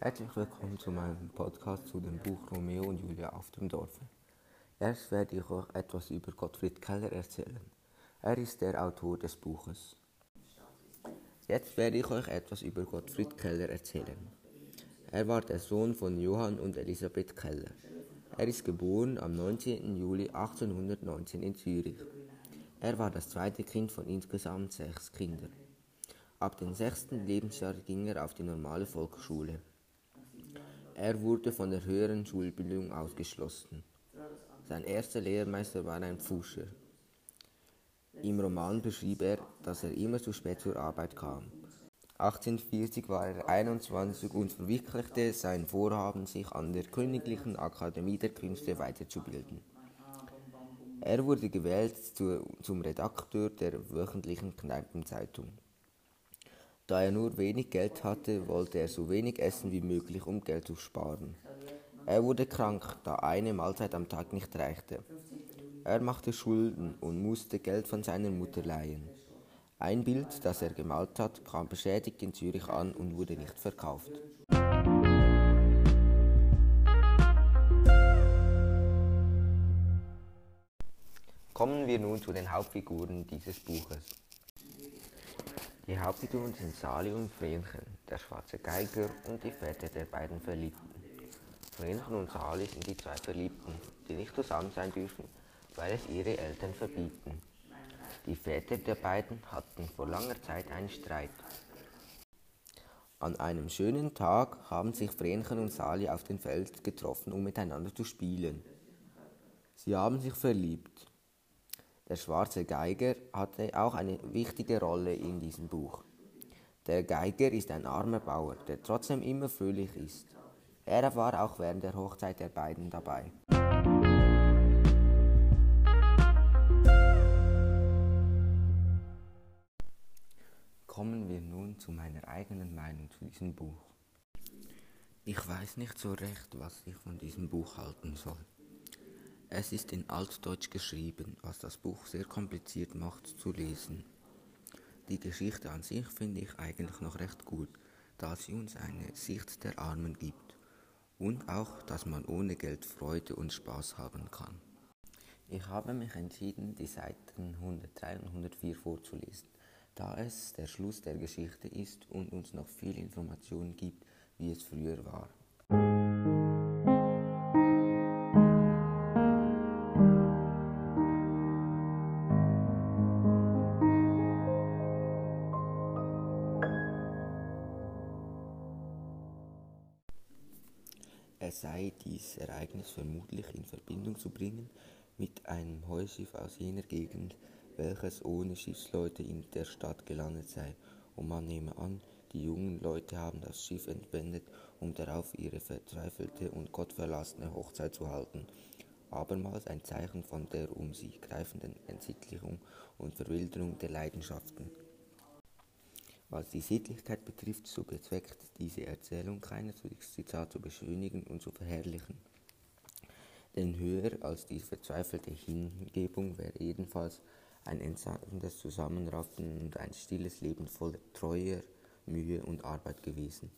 Herzlich willkommen zu meinem Podcast zu dem Buch Romeo und Julia auf dem Dorfe. Erst werde ich euch etwas über Gottfried Keller erzählen. Er ist der Autor des Buches. Jetzt werde ich euch etwas über Gottfried Keller erzählen. Er war der Sohn von Johann und Elisabeth Keller. Er ist geboren am 19. Juli 1819 in Zürich. Er war das zweite Kind von insgesamt sechs Kindern. Ab dem sechsten Lebensjahr ging er auf die normale Volksschule. Er wurde von der höheren Schulbildung ausgeschlossen. Sein erster Lehrmeister war ein Pfuscher. Im Roman beschrieb er, dass er immer zu spät zur Arbeit kam. 1840 war er 21 und verwirklichte sein Vorhaben, sich an der Königlichen Akademie der Künste weiterzubilden. Er wurde gewählt zu, zum Redakteur der wöchentlichen Kneipenzeitung. Da er nur wenig Geld hatte, wollte er so wenig essen wie möglich, um Geld zu sparen. Er wurde krank, da eine Mahlzeit am Tag nicht reichte. Er machte Schulden und musste Geld von seiner Mutter leihen. Ein Bild, das er gemalt hat, kam beschädigt in Zürich an und wurde nicht verkauft. Kommen wir nun zu den Hauptfiguren dieses Buches. Die Hauptfiguren sind Sali und Vrenchen, der schwarze Geiger und die Väter der beiden Verliebten. Vrenchen und Sali sind die zwei Verliebten, die nicht zusammen sein dürfen, weil es ihre Eltern verbieten. Die Väter der beiden hatten vor langer Zeit einen Streit. An einem schönen Tag haben sich Vrenchen und Sali auf dem Feld getroffen, um miteinander zu spielen. Sie haben sich verliebt. Der schwarze Geiger hatte auch eine wichtige Rolle in diesem Buch. Der Geiger ist ein armer Bauer, der trotzdem immer fröhlich ist. Er war auch während der Hochzeit der beiden dabei. Kommen wir nun zu meiner eigenen Meinung zu diesem Buch. Ich weiß nicht so recht, was ich von diesem Buch halten soll. Es ist in Altdeutsch geschrieben, was das Buch sehr kompliziert macht zu lesen. Die Geschichte an sich finde ich eigentlich noch recht gut, da sie uns eine Sicht der Armen gibt und auch, dass man ohne Geld Freude und Spaß haben kann. Ich habe mich entschieden, die Seiten 103 und 104 vorzulesen, da es der Schluss der Geschichte ist und uns noch viel Informationen gibt, wie es früher war. Es sei dies Ereignis vermutlich in Verbindung zu bringen mit einem Heuschiff aus jener Gegend, welches ohne Schiffsleute in der Stadt gelandet sei, und man nehme an, die jungen Leute haben das Schiff entwendet, um darauf ihre verzweifelte und gottverlassene Hochzeit zu halten, abermals ein Zeichen von der um sie greifenden Entsittlichung und Verwilderung der Leidenschaften. Was die Sittlichkeit betrifft, so bezweckt diese Erzählung keineswegs die Tat zu beschönigen und zu verherrlichen. Denn höher als die verzweifelte Hingebung wäre jedenfalls ein entsandes Zusammenraffen und ein stilles Leben voller Treuer, Mühe und Arbeit gewesen.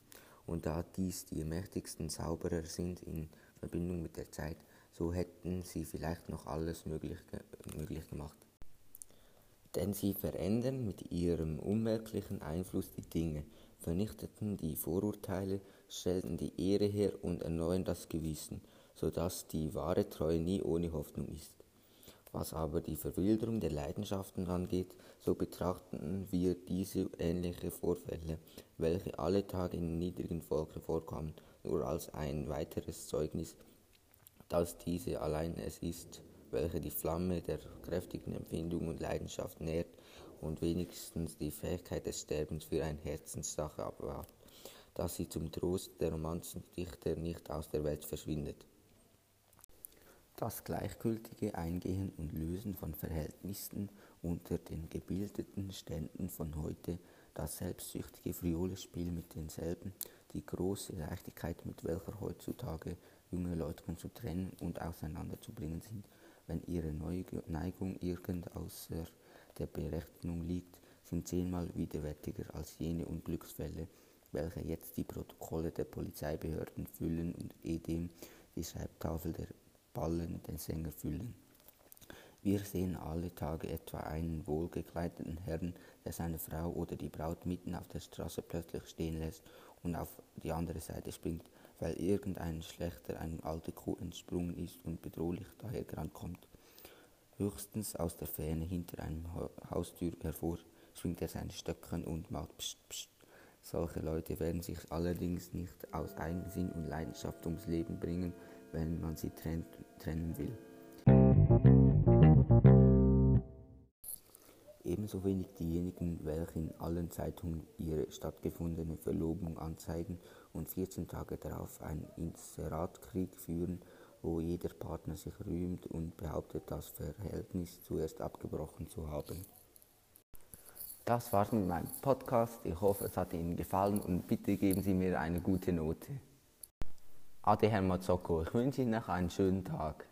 Und da dies die mächtigsten Zauberer sind in Verbindung mit der Zeit, so hätten sie vielleicht noch alles möglich, möglich gemacht denn sie verändern mit ihrem unmerklichen Einfluss die Dinge, vernichteten die Vorurteile, stellten die Ehre her und erneuern das Gewissen, so dass die wahre Treue nie ohne Hoffnung ist. Was aber die Verwilderung der Leidenschaften angeht, so betrachten wir diese ähnliche Vorfälle, welche alle Tage in niedrigen Volken vorkommen, nur als ein weiteres Zeugnis, dass diese allein es ist, welche die Flamme der kräftigen Empfindung und Leidenschaft nährt und wenigstens die Fähigkeit des Sterbens für eine Herzenssache abwahrt, dass sie zum Trost der Romanzendichter nicht aus der Welt verschwindet. Das gleichgültige Eingehen und Lösen von Verhältnissen unter den gebildeten Ständen von heute, das selbstsüchtige Friolespiel mit denselben, die große Leichtigkeit, mit welcher heutzutage junge Leute zu trennen und auseinanderzubringen sind, wenn ihre Neigung irgend außer der Berechnung liegt, sind zehnmal widerwärtiger als jene Unglücksfälle, welche jetzt die Protokolle der Polizeibehörden füllen und edem die Schreibtafel der Ballen den Sänger füllen. Wir sehen alle Tage etwa einen wohlgekleideten Herrn, der seine Frau oder die Braut mitten auf der Straße plötzlich stehen lässt und auf die andere Seite springt, weil irgendein Schlechter einem alte Kuh entsprungen ist und bedrohlich dahergerannt kommt. Höchstens aus der Ferne hinter einem Haustür hervor schwingt er seine Stöcken und macht Psst, Psst. Solche Leute werden sich allerdings nicht aus Eigensinn und Leidenschaft ums Leben bringen, wenn man sie trennt, trennen will. Ebenso wenig diejenigen, welche in allen Zeitungen ihre stattgefundene Verlobung anzeigen und 14 Tage darauf einen Inseratkrieg führen, wo jeder Partner sich rühmt und behauptet, das Verhältnis zuerst abgebrochen zu haben. Das war's mit meinem Podcast. Ich hoffe, es hat Ihnen gefallen und bitte geben Sie mir eine gute Note. Ah, Ade Adi Hermazoko. Ich wünsche Ihnen noch einen schönen Tag.